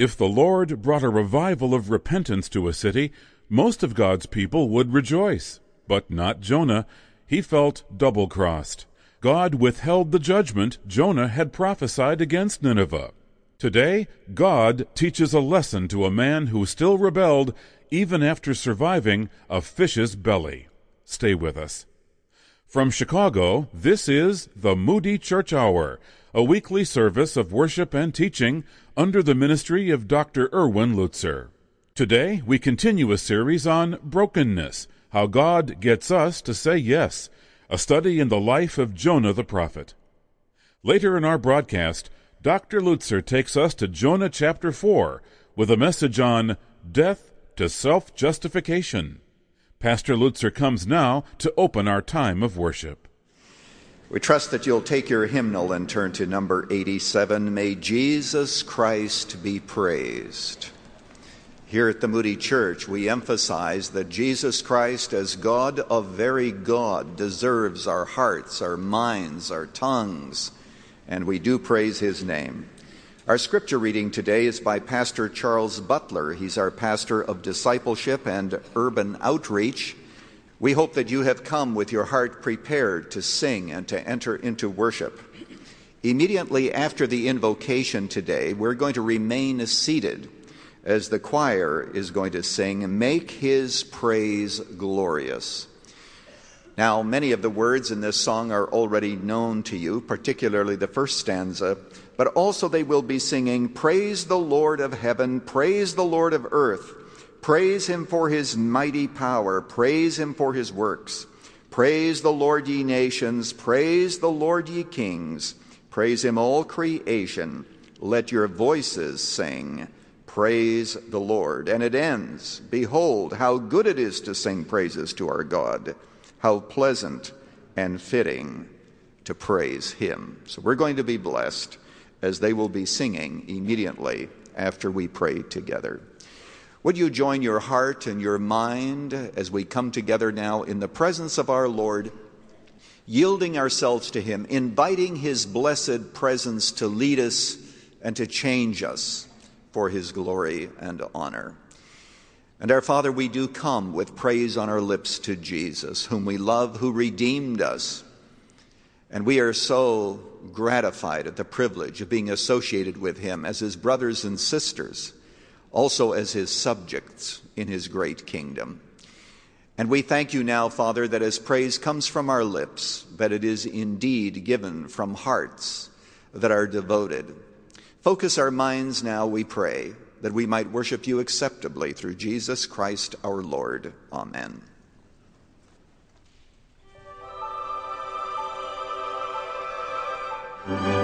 If the Lord brought a revival of repentance to a city, most of God's people would rejoice. But not Jonah. He felt double crossed. God withheld the judgment Jonah had prophesied against Nineveh. Today, God teaches a lesson to a man who still rebelled even after surviving a fish's belly. Stay with us. From Chicago, this is the Moody Church Hour, a weekly service of worship and teaching under the ministry of Dr. Erwin Lutzer. Today, we continue a series on brokenness, how God gets us to say yes, a study in the life of Jonah the prophet. Later in our broadcast, Dr. Lutzer takes us to Jonah chapter 4 with a message on death to self justification. Pastor Lutzer comes now to open our time of worship. We trust that you'll take your hymnal and turn to number 87 May Jesus Christ be praised. Here at the Moody Church, we emphasize that Jesus Christ, as God of very God, deserves our hearts, our minds, our tongues and we do praise his name. Our scripture reading today is by Pastor Charles Butler. He's our pastor of discipleship and urban outreach. We hope that you have come with your heart prepared to sing and to enter into worship. Immediately after the invocation today, we're going to remain seated as the choir is going to sing, Make His Praise Glorious. Now, many of the words in this song are already known to you, particularly the first stanza, but also they will be singing, Praise the Lord of heaven, praise the Lord of earth, praise him for his mighty power, praise him for his works. Praise the Lord, ye nations, praise the Lord, ye kings, praise him, all creation. Let your voices sing, Praise the Lord. And it ends, Behold, how good it is to sing praises to our God how pleasant and fitting to praise Him. So we're going to be blessed as they will be singing immediately after we pray together. Would you join your heart and your mind as we come together now in the presence of our Lord, yielding ourselves to Him, inviting His blessed presence to lead us and to change us for His glory and honor? And our Father, we do come with praise on our lips to Jesus, whom we love, who redeemed us. And we are so gratified at the privilege of being associated with him as his brothers and sisters, also as his subjects in his great kingdom. And we thank you now, Father, that as praise comes from our lips, that it is indeed given from hearts that are devoted. Focus our minds now, we pray, that we might worship you acceptably through Jesus Christ our Lord. Amen. Mm-hmm.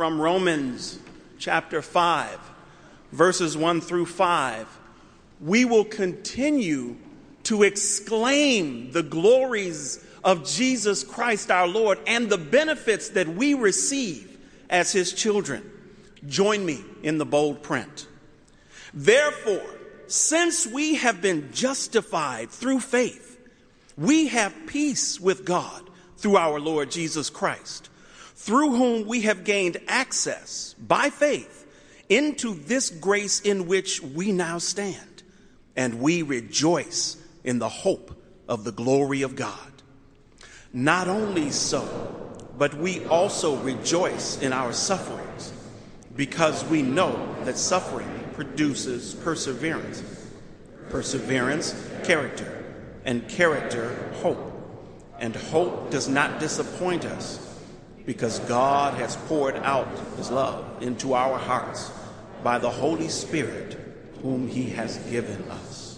From Romans chapter 5, verses 1 through 5, we will continue to exclaim the glories of Jesus Christ our Lord and the benefits that we receive as his children. Join me in the bold print. Therefore, since we have been justified through faith, we have peace with God through our Lord Jesus Christ, through whom we have gained access by faith into this grace in which we now stand, and we rejoice in the hope of the glory of God. Not only so, but we also rejoice in our sufferings, because we know that suffering produces perseverance. Perseverance, character, and character, hope. And hope does not disappoint us because God has poured out his love into our hearts by the Holy Spirit, whom he has given us.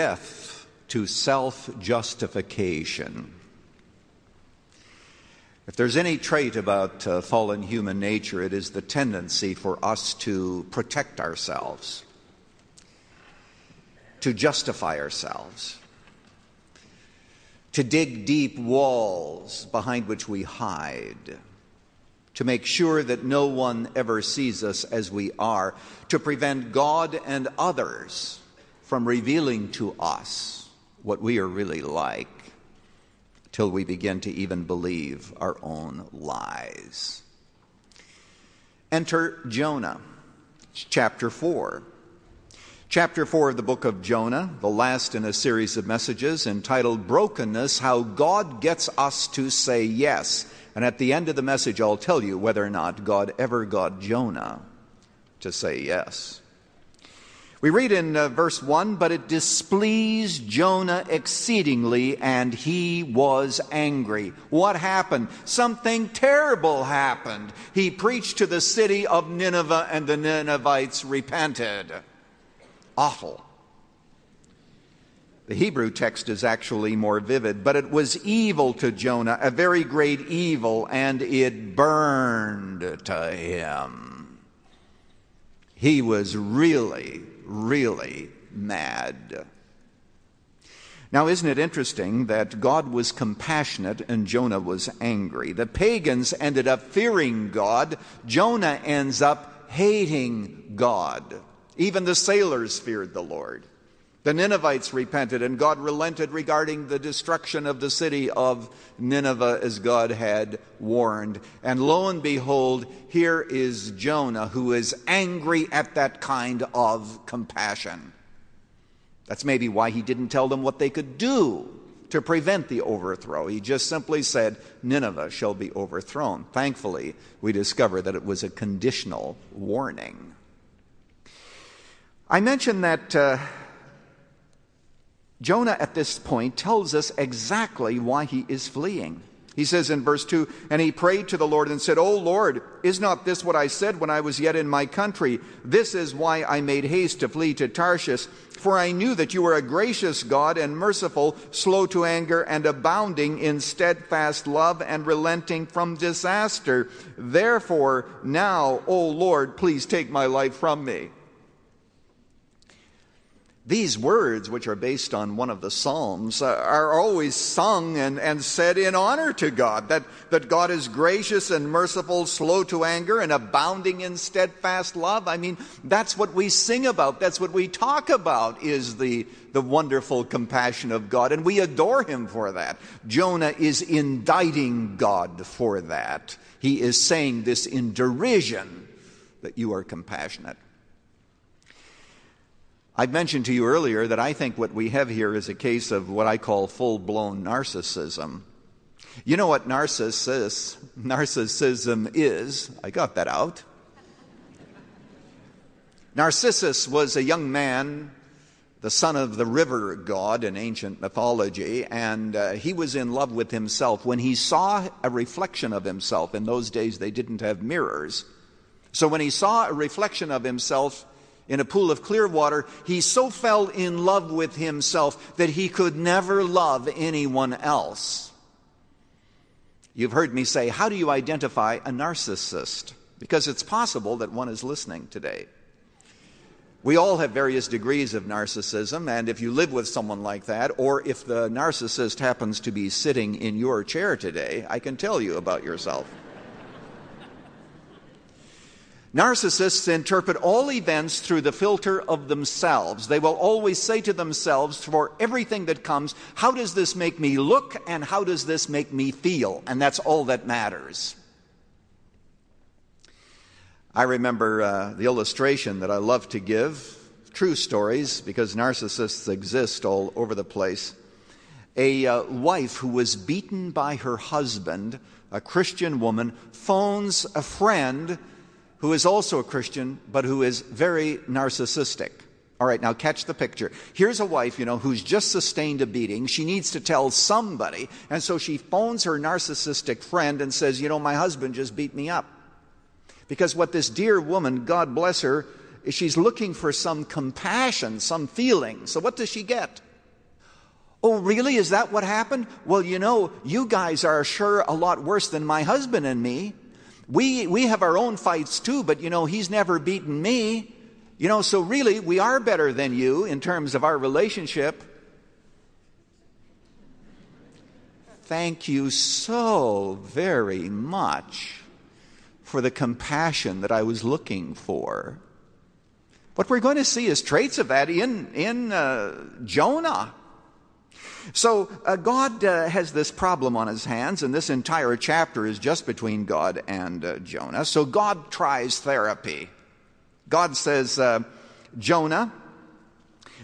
Death to self justification. If there's any trait about uh, fallen human nature, it is the tendency for us to protect ourselves, to justify ourselves, to dig deep walls behind which we hide, to make sure that no one ever sees us as we are, to prevent God and others from revealing to us what we are really like till we begin to even believe our own lies. Enter Jonah, chapter 4. Chapter 4 of the book of Jonah, the last in a series of messages entitled Brokenness How God Gets Us to Say Yes. And at the end of the message, I'll tell you whether or not God ever got Jonah to say yes. We read in uh, verse 1 But it displeased Jonah exceedingly, and he was angry. What happened? Something terrible happened. He preached to the city of Nineveh, and the Ninevites repented. Awful. The Hebrew text is actually more vivid, but it was evil to Jonah, a very great evil, and it burned to him. He was really really mad. Now, isn't it interesting that God was compassionate and Jonah was angry? The pagans ended up fearing God. Jonah ends up hating God. Even the sailors feared the Lord. The Ninevites repented, and God relented regarding the destruction of the city of Nineveh as God had warned. And lo and behold, here is Jonah who is angry at that kind of compassion. That's maybe why he didn't tell them what they could do to prevent the overthrow. He just simply said, Nineveh shall be overthrown. Thankfully, we discover that it was a conditional warning. I mentioned that. Uh, Jonah at this point tells us exactly why he is fleeing. He says in verse 2 And he prayed to the Lord and said, O Lord, is not this what I said when I was yet in my country? This is why I made haste to flee to Tarshish. For I knew that you are a gracious God and merciful, slow to anger, and abounding in steadfast love and relenting from disaster. Therefore, now, O Lord, please take my life from me. These words, which are based on one of the Psalms, uh, are always sung and, and said in honor to God, that, that God is gracious and merciful, slow to anger, and abounding in steadfast love. I mean, that's what we sing about. That's what we talk about, is the, the wonderful compassion of God, and we adore Him for that. Jonah is indicting God for that. He is saying this in derision that you are compassionate. I mentioned to you earlier that I think what we have here is a case of what I call full blown narcissism. You know what narcissus, narcissism is? I got that out. Narcissus was a young man, the son of the river god in ancient mythology, and uh, he was in love with himself. When he saw a reflection of himself, in those days they didn't have mirrors. So when he saw a reflection of himself, in a pool of clear water, he so fell in love with himself that he could never love anyone else. You've heard me say, How do you identify a narcissist? Because it's possible that one is listening today. We all have various degrees of narcissism, and if you live with someone like that, or if the narcissist happens to be sitting in your chair today, I can tell you about yourself. Narcissists interpret all events through the filter of themselves. They will always say to themselves, for everything that comes, how does this make me look and how does this make me feel? And that's all that matters. I remember uh, the illustration that I love to give, true stories, because narcissists exist all over the place. A uh, wife who was beaten by her husband, a Christian woman, phones a friend who is also a Christian, but who is very narcissistic. All right, now catch the picture. Here's a wife, you know, who's just sustained a beating. She needs to tell somebody, and so she phones her narcissistic friend and says, You know, my husband just beat me up. Because what this dear woman, God bless her, is she's looking for some compassion, some feeling. So what does she get? Oh, really? Is that what happened? Well, you know, you guys are sure a lot worse than my husband and me. We, we have our own fights too, but you know, he's never beaten me. You know, so really, we are better than you in terms of our relationship. Thank you so very much for the compassion that I was looking for. What we're going to see is traits of that in, in uh, Jonah. So uh, God uh, has this problem on his hands, and this entire chapter is just between God and uh, Jonah. So God tries therapy. God says, uh, Jonah,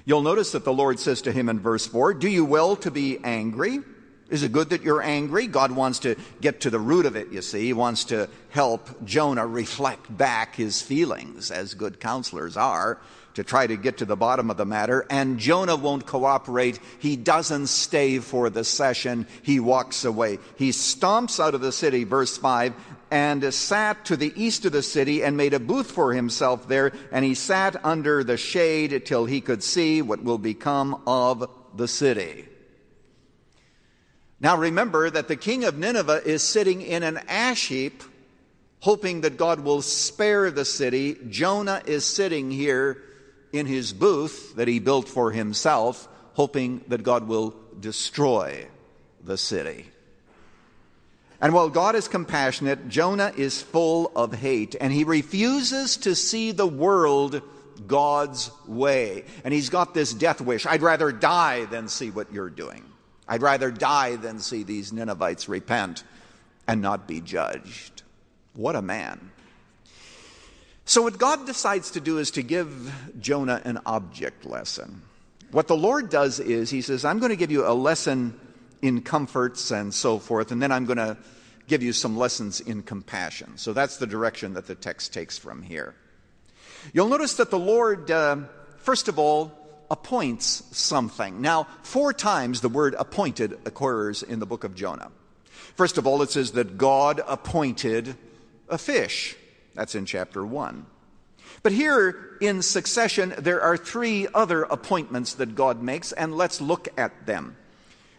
you'll notice that the Lord says to him in verse 4, Do you will to be angry? Is it good that you're angry? God wants to get to the root of it, you see. He wants to help Jonah reflect back his feelings, as good counselors are to try to get to the bottom of the matter, and Jonah won't cooperate. He doesn't stay for the session. He walks away. He stomps out of the city, verse 5, and sat to the east of the city and made a booth for himself there, and he sat under the shade till he could see what will become of the city. Now remember that the king of Nineveh is sitting in an ash heap, hoping that God will spare the city. Jonah is sitting here in his booth that he built for himself, hoping that God will destroy the city. And while God is compassionate, Jonah is full of hate, and he refuses to see the world God's way. And he's got this death wish I'd rather die than see what you're doing. I'd rather die than see these Ninevites repent and not be judged. What a man. So, what God decides to do is to give Jonah an object lesson. What the Lord does is, He says, I'm going to give you a lesson in comforts and so forth, and then I'm going to give you some lessons in compassion. So, that's the direction that the text takes from here. You'll notice that the Lord, uh, first of all, appoints something. Now, four times the word appointed occurs in the book of Jonah. First of all, it says that God appointed a fish. That's in chapter 1. But here in succession, there are three other appointments that God makes, and let's look at them.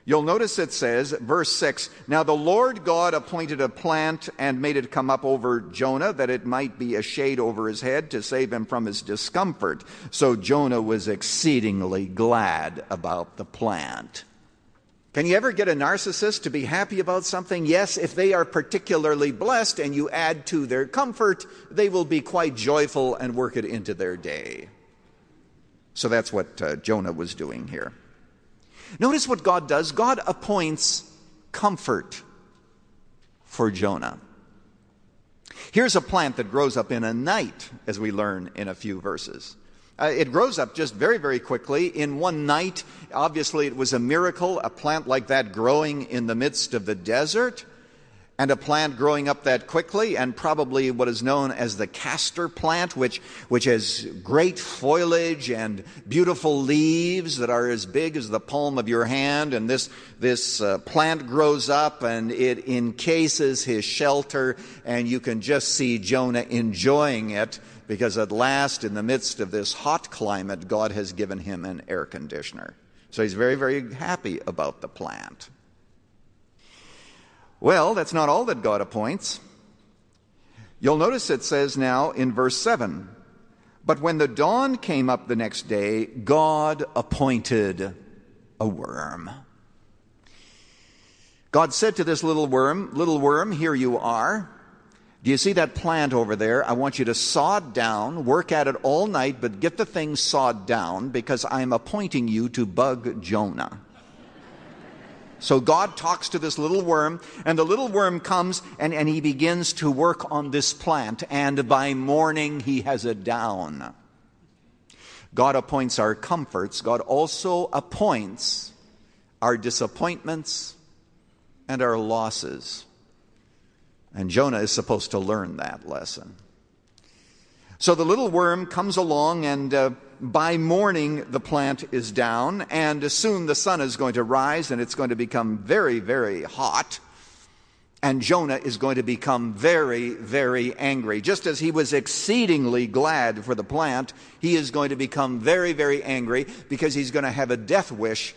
You'll notice it says, verse 6 Now the Lord God appointed a plant and made it come up over Jonah, that it might be a shade over his head to save him from his discomfort. So Jonah was exceedingly glad about the plant. Can you ever get a narcissist to be happy about something? Yes, if they are particularly blessed and you add to their comfort, they will be quite joyful and work it into their day. So that's what uh, Jonah was doing here. Notice what God does God appoints comfort for Jonah. Here's a plant that grows up in a night, as we learn in a few verses. Uh, it grows up just very, very quickly. In one night, obviously, it was a miracle, a plant like that growing in the midst of the desert, and a plant growing up that quickly, and probably what is known as the castor plant, which, which has great foliage and beautiful leaves that are as big as the palm of your hand. And this, this uh, plant grows up and it encases his shelter, and you can just see Jonah enjoying it because at last, in the midst of this hot climate, God has given him an air conditioner. So he's very, very happy about the plant. Well, that's not all that God appoints. You'll notice it says now in verse 7 But when the dawn came up the next day, God appointed a worm. God said to this little worm, Little worm, here you are. Do you see that plant over there? I want you to saw down, work at it all night, but get the thing sawed down because I'm appointing you to bug Jonah. So God talks to this little worm, and the little worm comes and, and he begins to work on this plant, and by morning he has it down. God appoints our comforts, God also appoints our disappointments and our losses. And Jonah is supposed to learn that lesson. So the little worm comes along, and uh, by morning the plant is down, and soon the sun is going to rise and it's going to become very, very hot. And Jonah is going to become very, very angry. Just as he was exceedingly glad for the plant, he is going to become very, very angry because he's going to have a death wish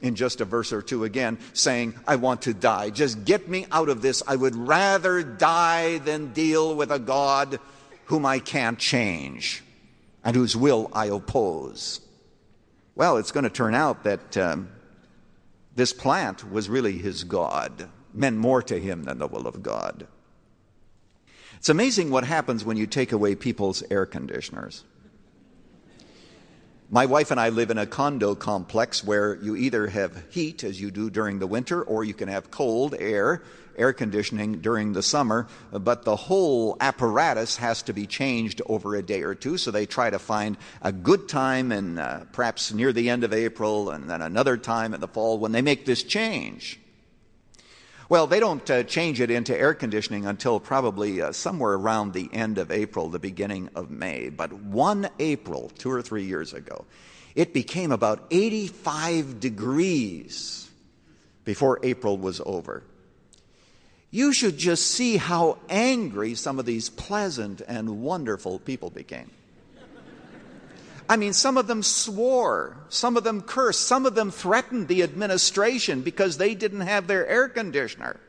in just a verse or two again, saying, I want to die. Just get me out of this. I would rather die than deal with a God whom I can't change and whose will I oppose. Well, it's going to turn out that um, this plant was really his God meant more to him than the will of God. It's amazing what happens when you take away people's air conditioners. My wife and I live in a condo complex where you either have heat, as you do during the winter, or you can have cold air, air conditioning during the summer, but the whole apparatus has to be changed over a day or two, so they try to find a good time and uh, perhaps near the end of April and then another time in the fall when they make this change. Well, they don't uh, change it into air conditioning until probably uh, somewhere around the end of April, the beginning of May. But one April, two or three years ago, it became about 85 degrees before April was over. You should just see how angry some of these pleasant and wonderful people became. I mean, some of them swore, some of them cursed, some of them threatened the administration because they didn't have their air conditioner.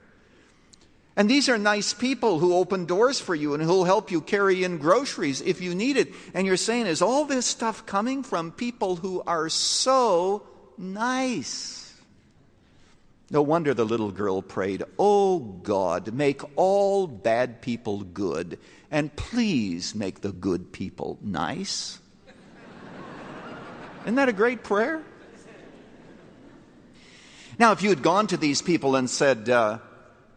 And these are nice people who open doors for you and who'll help you carry in groceries if you need it. And you're saying, is all this stuff coming from people who are so nice? No wonder the little girl prayed, Oh God, make all bad people good, and please make the good people nice. Isn't that a great prayer? Now, if you had gone to these people and said, uh,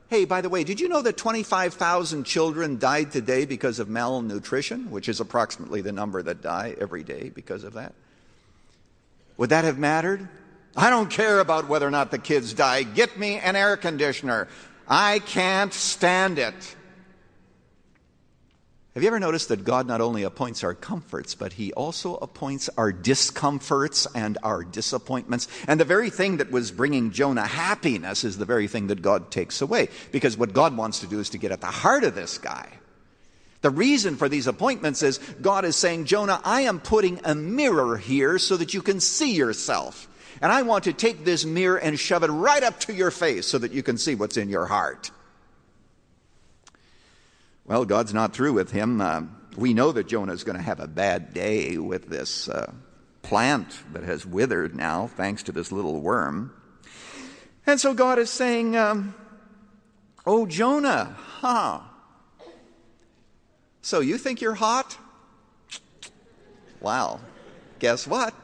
Hey, by the way, did you know that 25,000 children died today because of malnutrition, which is approximately the number that die every day because of that? Would that have mattered? I don't care about whether or not the kids die. Get me an air conditioner. I can't stand it. Have you ever noticed that God not only appoints our comforts, but He also appoints our discomforts and our disappointments? And the very thing that was bringing Jonah happiness is the very thing that God takes away. Because what God wants to do is to get at the heart of this guy. The reason for these appointments is God is saying, Jonah, I am putting a mirror here so that you can see yourself. And I want to take this mirror and shove it right up to your face so that you can see what's in your heart. Well, God's not through with him. Uh, we know that Jonah is going to have a bad day with this uh, plant that has withered now, thanks to this little worm. And so God is saying, um, Oh, Jonah, huh? So you think you're hot? Wow. Guess what?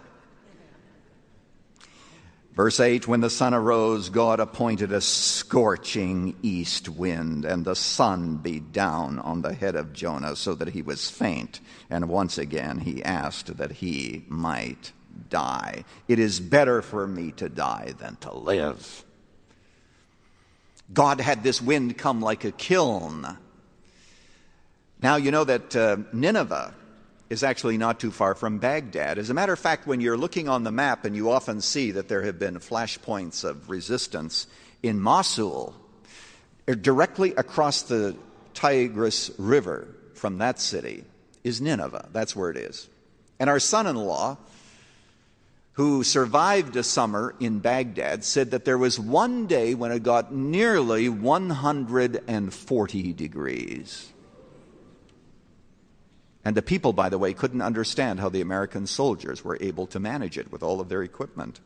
Verse 8 When the sun arose, God appointed a scorching east wind, and the sun beat down on the head of Jonah so that he was faint. And once again he asked that he might die. It is better for me to die than to live. God had this wind come like a kiln. Now, you know that uh, Nineveh is actually not too far from Baghdad. As a matter of fact, when you're looking on the map and you often see that there have been flashpoints of resistance in Mosul, er, directly across the Tigris River from that city is Nineveh. That's where it is. And our son in law, who survived a summer in Baghdad, said that there was one day when it got nearly 140 degrees. And the people, by the way, couldn't understand how the American soldiers were able to manage it with all of their equipment.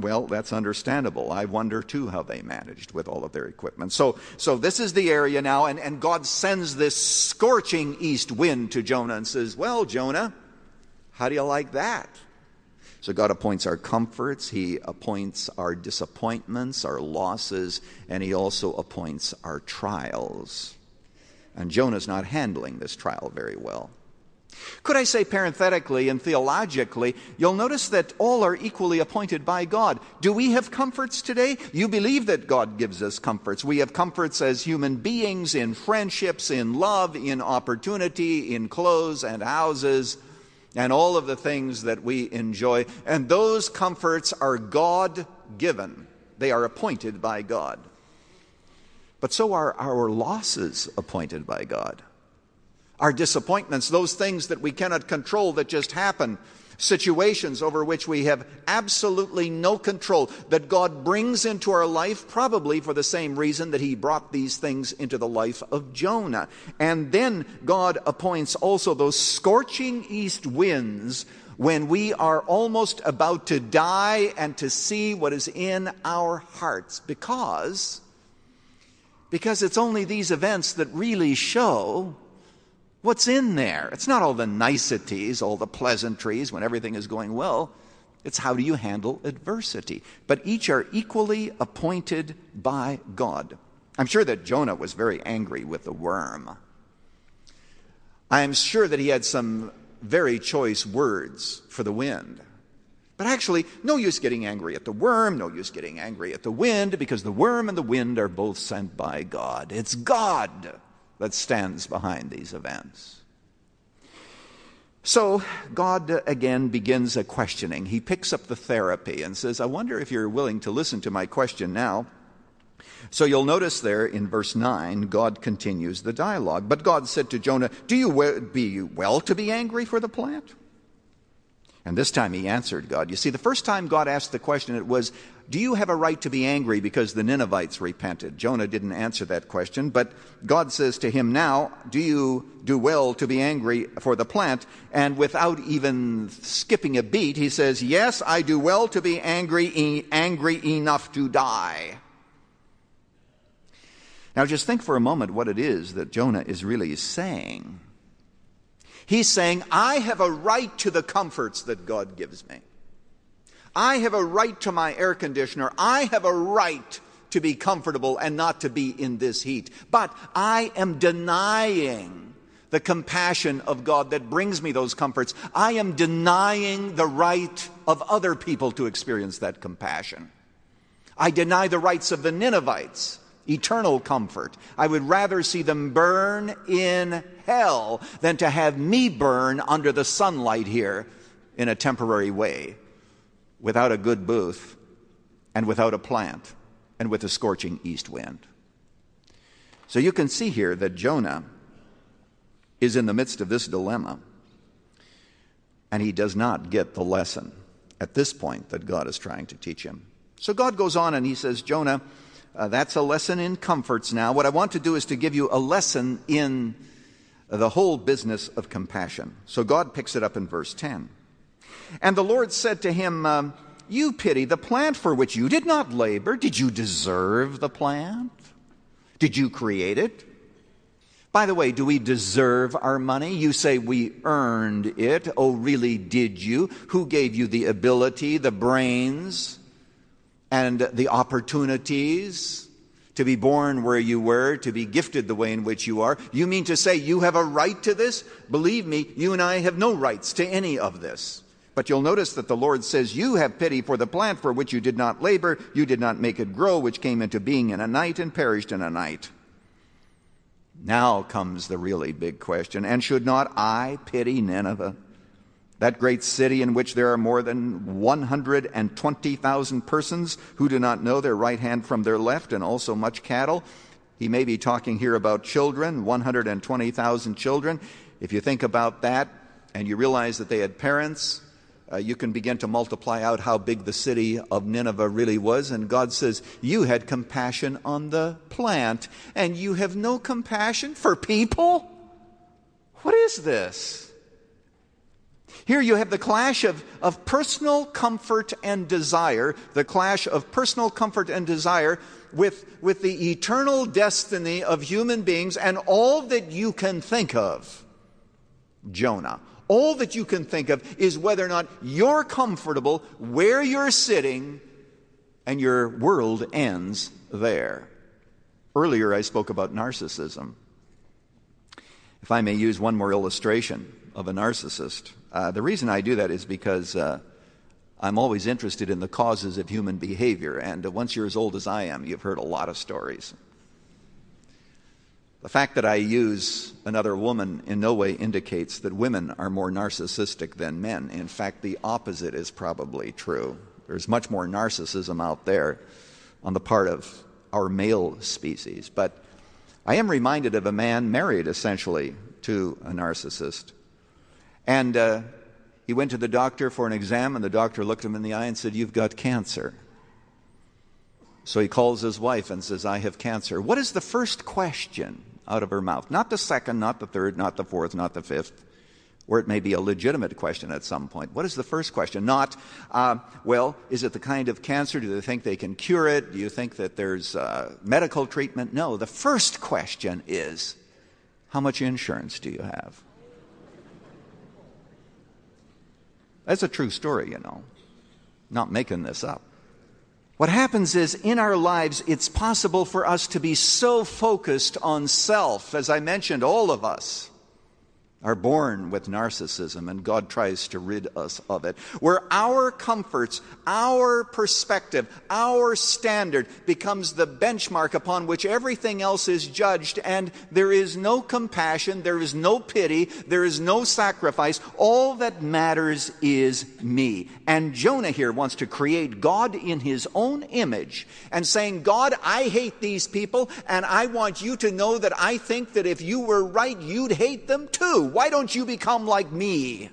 Well, that's understandable. I wonder too how they managed with all of their equipment. So, so this is the area now, and, and God sends this scorching east wind to Jonah and says, Well, Jonah, how do you like that? So God appoints our comforts, He appoints our disappointments, our losses, and He also appoints our trials. And Jonah's not handling this trial very well. Could I say parenthetically and theologically, you'll notice that all are equally appointed by God. Do we have comforts today? You believe that God gives us comforts. We have comforts as human beings in friendships, in love, in opportunity, in clothes and houses, and all of the things that we enjoy. And those comforts are God given, they are appointed by God. But so are our losses appointed by God. Our disappointments, those things that we cannot control that just happen, situations over which we have absolutely no control, that God brings into our life, probably for the same reason that He brought these things into the life of Jonah. And then God appoints also those scorching east winds when we are almost about to die and to see what is in our hearts because because it's only these events that really show what's in there. It's not all the niceties, all the pleasantries when everything is going well. It's how do you handle adversity. But each are equally appointed by God. I'm sure that Jonah was very angry with the worm. I'm sure that he had some very choice words for the wind. But actually, no use getting angry at the worm, no use getting angry at the wind, because the worm and the wind are both sent by God. It's God that stands behind these events. So God again begins a questioning. He picks up the therapy and says, I wonder if you're willing to listen to my question now. So you'll notice there in verse 9, God continues the dialogue. But God said to Jonah, Do you be well to be angry for the plant? And this time he answered God. You see, the first time God asked the question, it was, Do you have a right to be angry because the Ninevites repented? Jonah didn't answer that question, but God says to him now, Do you do well to be angry for the plant? And without even skipping a beat, he says, Yes, I do well to be angry, angry enough to die. Now just think for a moment what it is that Jonah is really saying. He's saying, I have a right to the comforts that God gives me. I have a right to my air conditioner. I have a right to be comfortable and not to be in this heat. But I am denying the compassion of God that brings me those comforts. I am denying the right of other people to experience that compassion. I deny the rights of the Ninevites eternal comfort. I would rather see them burn in hell than to have me burn under the sunlight here in a temporary way without a good booth and without a plant and with a scorching east wind. So you can see here that Jonah is in the midst of this dilemma and he does not get the lesson at this point that God is trying to teach him. So God goes on and he says, Jonah, uh, that's a lesson in comforts now. What I want to do is to give you a lesson in the whole business of compassion. So God picks it up in verse 10. And the Lord said to him, um, You pity the plant for which you did not labor. Did you deserve the plant? Did you create it? By the way, do we deserve our money? You say we earned it. Oh, really, did you? Who gave you the ability, the brains? And the opportunities to be born where you were, to be gifted the way in which you are. You mean to say you have a right to this? Believe me, you and I have no rights to any of this. But you'll notice that the Lord says, You have pity for the plant for which you did not labor, you did not make it grow, which came into being in a night and perished in a night. Now comes the really big question. And should not I pity Nineveh? That great city in which there are more than 120,000 persons who do not know their right hand from their left, and also much cattle. He may be talking here about children, 120,000 children. If you think about that and you realize that they had parents, uh, you can begin to multiply out how big the city of Nineveh really was. And God says, You had compassion on the plant, and you have no compassion for people? What is this? Here you have the clash of, of personal comfort and desire, the clash of personal comfort and desire with, with the eternal destiny of human beings and all that you can think of. Jonah. All that you can think of is whether or not you're comfortable where you're sitting and your world ends there. Earlier, I spoke about narcissism. If I may use one more illustration of a narcissist. Uh, the reason I do that is because uh, I'm always interested in the causes of human behavior, and uh, once you're as old as I am, you've heard a lot of stories. The fact that I use another woman in no way indicates that women are more narcissistic than men. In fact, the opposite is probably true. There's much more narcissism out there on the part of our male species. But I am reminded of a man married essentially to a narcissist. And uh, he went to the doctor for an exam, and the doctor looked him in the eye and said, You've got cancer. So he calls his wife and says, I have cancer. What is the first question out of her mouth? Not the second, not the third, not the fourth, not the fifth, or it may be a legitimate question at some point. What is the first question? Not, uh, well, is it the kind of cancer? Do they think they can cure it? Do you think that there's uh, medical treatment? No. The first question is, how much insurance do you have? That's a true story, you know. Not making this up. What happens is in our lives, it's possible for us to be so focused on self. As I mentioned, all of us are born with narcissism, and God tries to rid us of it. Where our comforts, our perspective, our standard becomes the benchmark upon which everything else is judged, and there is no compassion, there is no pity, there is no sacrifice. All that matters is me. And Jonah here wants to create God in his own image and saying, God, I hate these people, and I want you to know that I think that if you were right, you'd hate them too. Why don't you become like me? I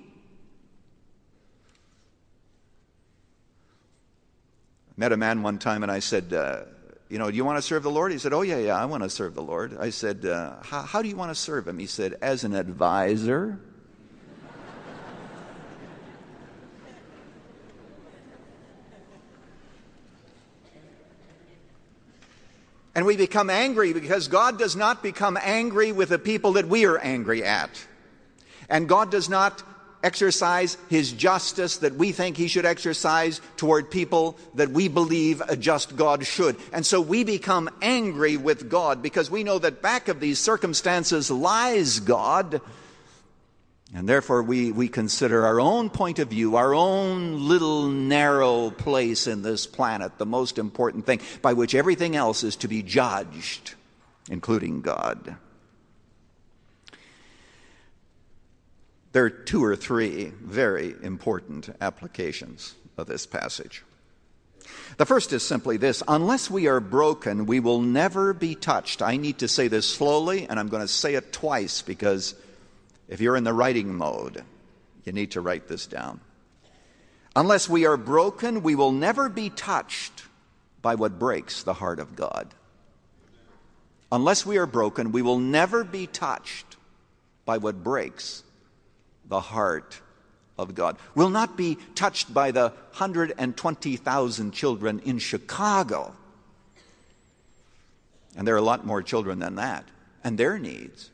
met a man one time and I said, uh, You know, do you want to serve the Lord? He said, Oh, yeah, yeah, I want to serve the Lord. I said, uh, how, how do you want to serve him? He said, As an advisor. And we become angry because God does not become angry with the people that we are angry at. And God does not exercise his justice that we think he should exercise toward people that we believe a just God should. And so we become angry with God because we know that back of these circumstances lies God. And therefore we, we consider our own point of view, our own little narrow place in this planet, the most important thing by which everything else is to be judged, including God. There are two or three very important applications of this passage. The first is simply this unless we are broken, we will never be touched. I need to say this slowly, and I'm going to say it twice because if you're in the writing mode, you need to write this down. Unless we are broken, we will never be touched by what breaks the heart of God. Unless we are broken, we will never be touched by what breaks the heart of God. Will not be touched by the 120,000 children in Chicago. And there are a lot more children than that, and their needs.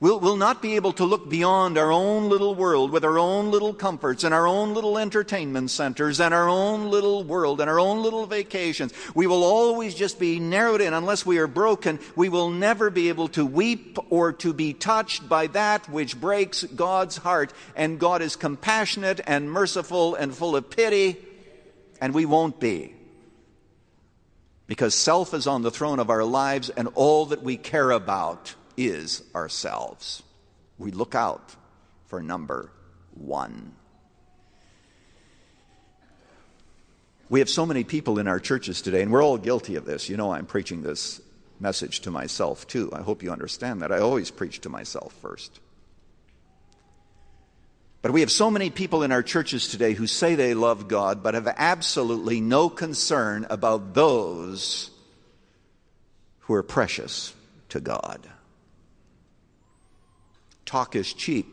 We'll, we'll not be able to look beyond our own little world with our own little comforts and our own little entertainment centers and our own little world and our own little vacations. We will always just be narrowed in. Unless we are broken, we will never be able to weep or to be touched by that which breaks God's heart. And God is compassionate and merciful and full of pity, and we won't be because self is on the throne of our lives and all that we care about is ourselves. We look out for number one. We have so many people in our churches today, and we're all guilty of this. You know, I'm preaching this message to myself too. I hope you understand that. I always preach to myself first. But we have so many people in our churches today who say they love God, but have absolutely no concern about those who are precious to God. Talk is cheap.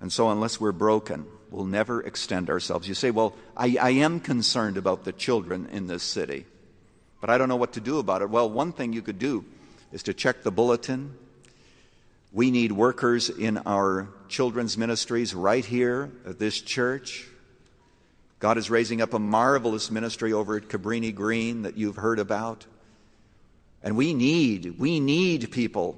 And so, unless we're broken, we'll never extend ourselves. You say, Well, I, I, am concerned about the children in this city, but I don't know what to do about it. Well, one thing you could do is to check the bulletin. We need workers in our children's ministries right here at this church. God is raising up a marvelous ministry over at Cabrini Green that you've heard about. And we need, we need people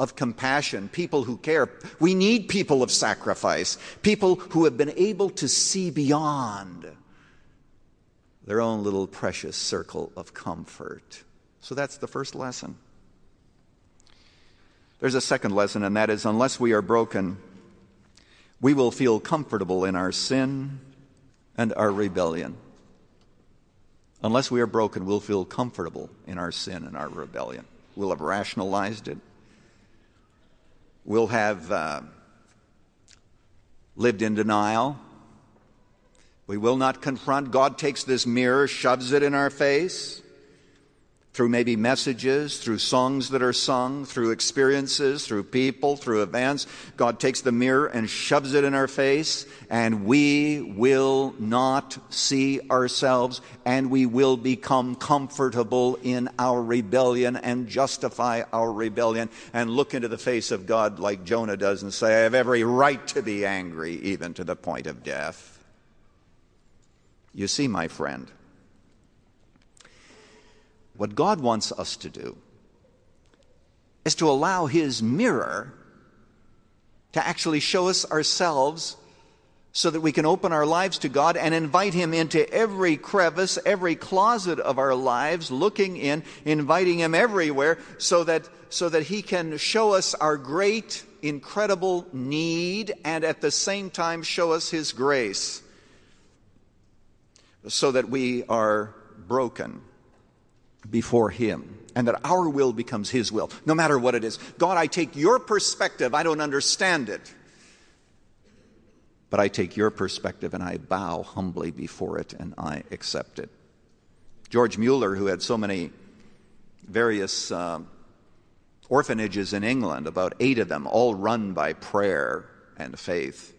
of compassion, people who care. We need people of sacrifice, people who have been able to see beyond their own little precious circle of comfort. So that's the first lesson. There's a second lesson, and that is unless we are broken, we will feel comfortable in our sin and our rebellion. Unless we are broken, we'll feel comfortable in our sin and our rebellion. We'll have rationalized it. We'll have uh, lived in denial. We will not confront. God takes this mirror, shoves it in our face through maybe messages, through songs that are sung, through experiences, through people, through events. God takes the mirror and shoves it in our face, and we will not see ourselves, and we will become comfortable in our rebellion and justify our rebellion and look into the face of God like Jonah does and say, I have every right to be angry, even to the point of death. You see, my friend, what God wants us to do is to allow His mirror to actually show us ourselves so that we can open our lives to God and invite Him into every crevice, every closet of our lives, looking in, inviting Him everywhere so that, so that He can show us our great, incredible need and at the same time show us His grace so that we are broken before Him and that our will becomes His will, no matter what it is. God, I take your perspective, I don't understand it. But I take your perspective and I bow humbly before it and I accept it. George Mueller, who had so many various uh, orphanages in England, about eight of them, all run by prayer and faith,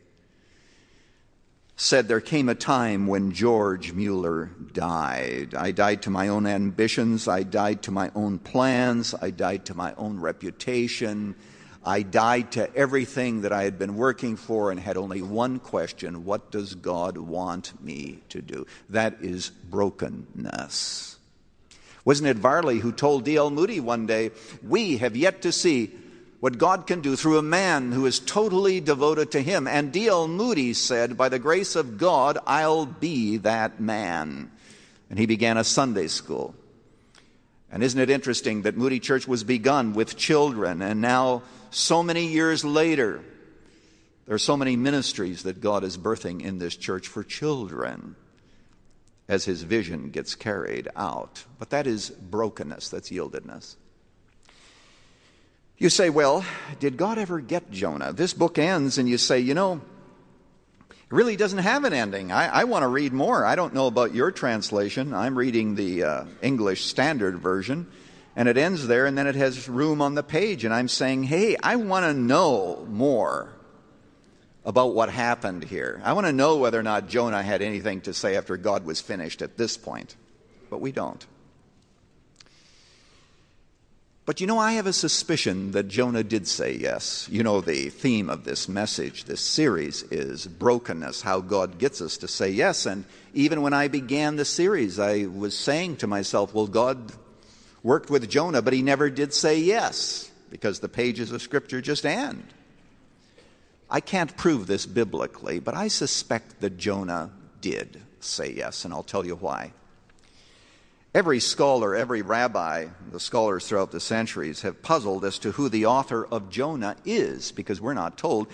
said there came a time when George Mueller died. I died to my own ambitions, I died to my own plans, I died to my own reputation. I died to everything that I had been working for and had only one question what does God want me to do? That is brokenness. Wasn't it Varley who told D.L. Moody one day, We have yet to see what God can do through a man who is totally devoted to Him. And D.L. Moody said, By the grace of God, I'll be that man. And he began a Sunday school. And isn't it interesting that Moody Church was begun with children, and now, so many years later, there are so many ministries that God is birthing in this church for children as his vision gets carried out. But that is brokenness, that's yieldedness. You say, well, did God ever get Jonah? This book ends, and you say, you know, it really doesn't have an ending. I, I want to read more. I don't know about your translation. I'm reading the uh, English Standard Version, and it ends there, and then it has room on the page, and I'm saying, hey, I want to know more about what happened here. I want to know whether or not Jonah had anything to say after God was finished at this point, but we don't. But you know, I have a suspicion that Jonah did say yes. You know, the theme of this message, this series, is brokenness, how God gets us to say yes. And even when I began the series, I was saying to myself, well, God worked with Jonah, but he never did say yes, because the pages of Scripture just end. I can't prove this biblically, but I suspect that Jonah did say yes, and I'll tell you why. Every scholar, every rabbi, the scholars throughout the centuries have puzzled as to who the author of Jonah is because we're not told.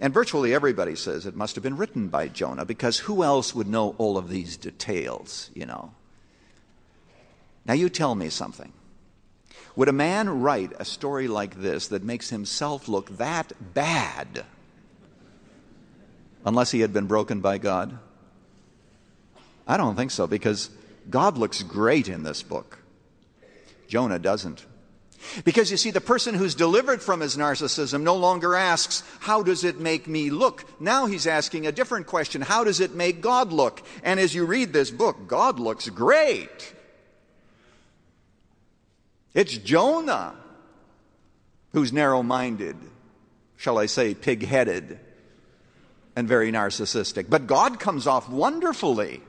And virtually everybody says it must have been written by Jonah because who else would know all of these details, you know? Now you tell me something. Would a man write a story like this that makes himself look that bad unless he had been broken by God? I don't think so because God looks great in this book. Jonah doesn't. Because you see, the person who's delivered from his narcissism no longer asks, How does it make me look? Now he's asking a different question How does it make God look? And as you read this book, God looks great. It's Jonah who's narrow minded, shall I say, pig headed, and very narcissistic. But God comes off wonderfully.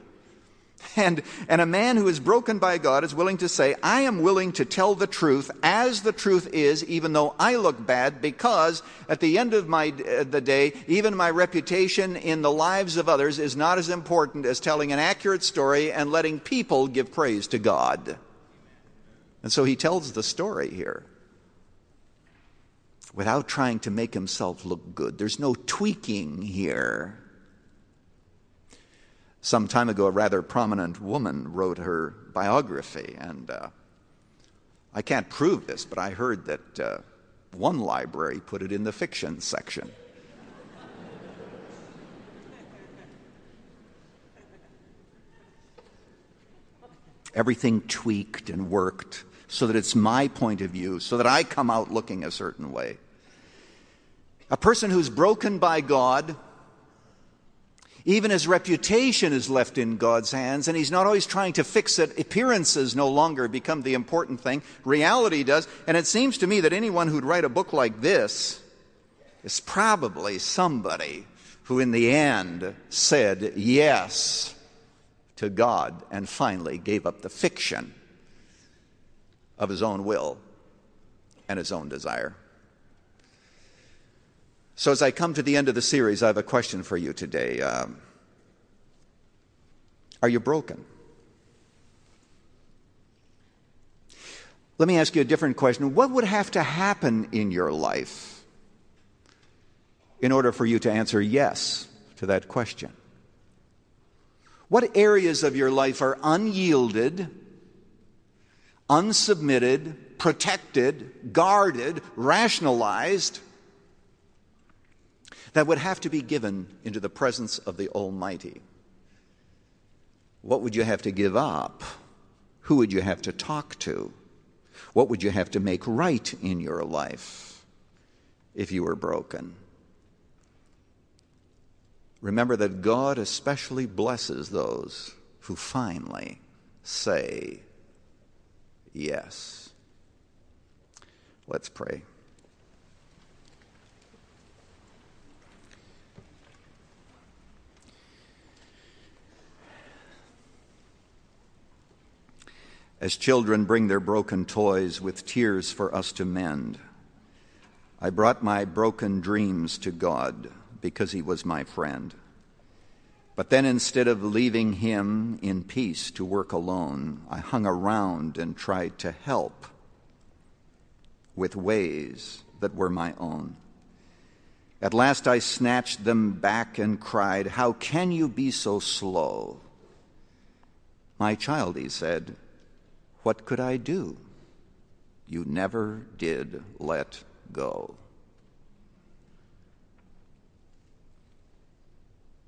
And, and a man who is broken by God is willing to say, I am willing to tell the truth as the truth is, even though I look bad, because at the end of my, uh, the day, even my reputation in the lives of others is not as important as telling an accurate story and letting people give praise to God. And so he tells the story here without trying to make himself look good. There's no tweaking here. Some time ago, a rather prominent woman wrote her biography, and uh, I can't prove this, but I heard that uh, one library put it in the fiction section. Everything tweaked and worked so that it's my point of view, so that I come out looking a certain way. A person who's broken by God, even his reputation is left in God's hands, and he's not always trying to fix it. Appearances no longer become the important thing, reality does. And it seems to me that anyone who'd write a book like this is probably somebody who, in the end, said yes to God and finally gave up the fiction of his own will and his own desire. So, as I come to the end of the series, I have a question for you today. Um, are you broken? Let me ask you a different question. What would have to happen in your life in order for you to answer yes to that question? What areas of your life are unyielded, unsubmitted, protected, guarded, rationalized? That would have to be given into the presence of the Almighty. What would you have to give up? Who would you have to talk to? What would you have to make right in your life if you were broken? Remember that God especially blesses those who finally say yes. Let's pray. As children bring their broken toys with tears for us to mend. I brought my broken dreams to God because He was my friend. But then instead of leaving Him in peace to work alone, I hung around and tried to help with ways that were my own. At last I snatched them back and cried, How can you be so slow? My child, he said, what could I do? You never did let go.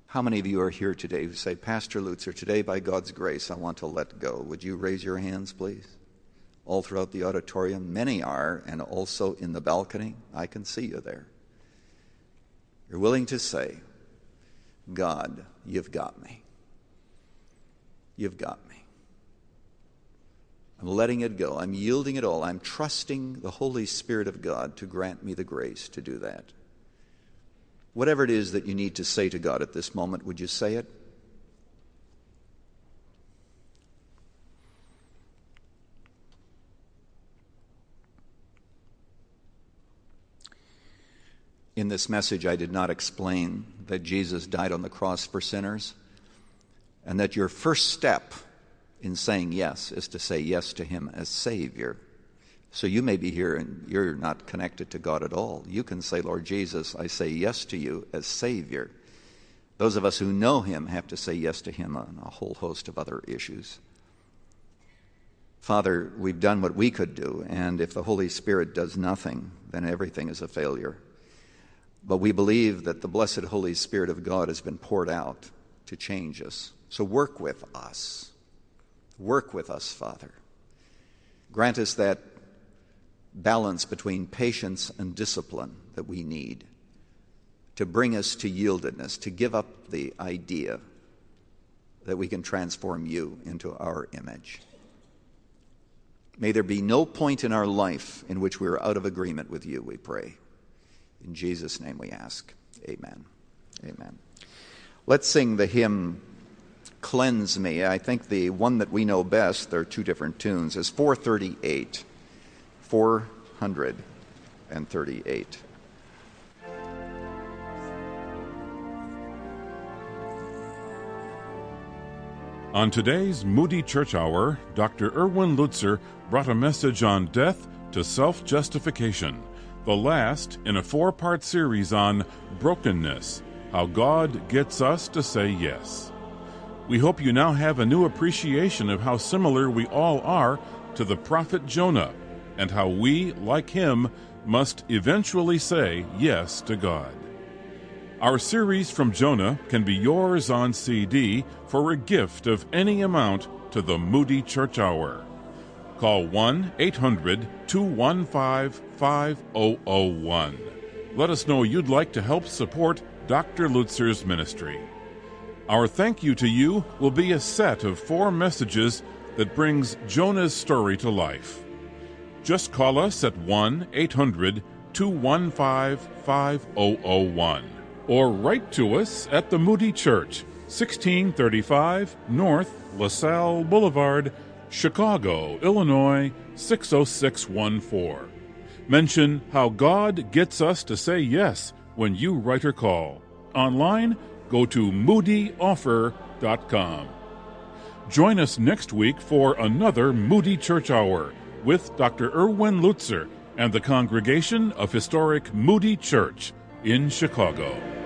How many of you are here today who say, Pastor Lutzer, today by God's grace, I want to let go? Would you raise your hands, please? All throughout the auditorium. Many are, and also in the balcony. I can see you there. You're willing to say, God, you've got me. You've got me. I'm letting it go. I'm yielding it all. I'm trusting the Holy Spirit of God to grant me the grace to do that. Whatever it is that you need to say to God at this moment, would you say it? In this message, I did not explain that Jesus died on the cross for sinners and that your first step in saying yes is to say yes to Him as Savior. So you may be here and you're not connected to God at all. You can say, Lord Jesus, I say yes to you as Savior. Those of us who know Him have to say yes to Him on a whole host of other issues. Father, we've done what we could do, and if the Holy Spirit does nothing, then everything is a failure. But we believe that the blessed Holy Spirit of God has been poured out to change us. So work with us. Work with us, Father. Grant us that balance between patience and discipline that we need to bring us to yieldedness, to give up the idea that we can transform you into our image. May there be no point in our life in which we are out of agreement with you, we pray. In Jesus' name we ask. Amen. Amen. Let's sing the hymn Cleanse Me. I think the one that we know best, there are two different tunes, is 438. 438. On today's Moody Church Hour, Dr. Erwin Lutzer brought a message on death to self justification, the last in a four part series on brokenness, how God gets us to say yes. We hope you now have a new appreciation of how similar we all are to the prophet Jonah and how we, like him, must eventually say yes to God. Our series from Jonah can be yours on CD for a gift of any amount to the Moody Church Hour. Call 1 800 215 5001. Let us know you'd like to help support Dr. Lutzer's ministry. Our thank you to you will be a set of four messages that brings Jonah's story to life. Just call us at 1 800 215 5001 or write to us at the Moody Church, 1635 North LaSalle Boulevard, Chicago, Illinois 60614. Mention how God gets us to say yes when you write or call. Online, go to moodyoffer.com. Join us next week for another Moody Church Hour with Dr. Erwin Lutzer and the congregation of historic Moody Church in Chicago.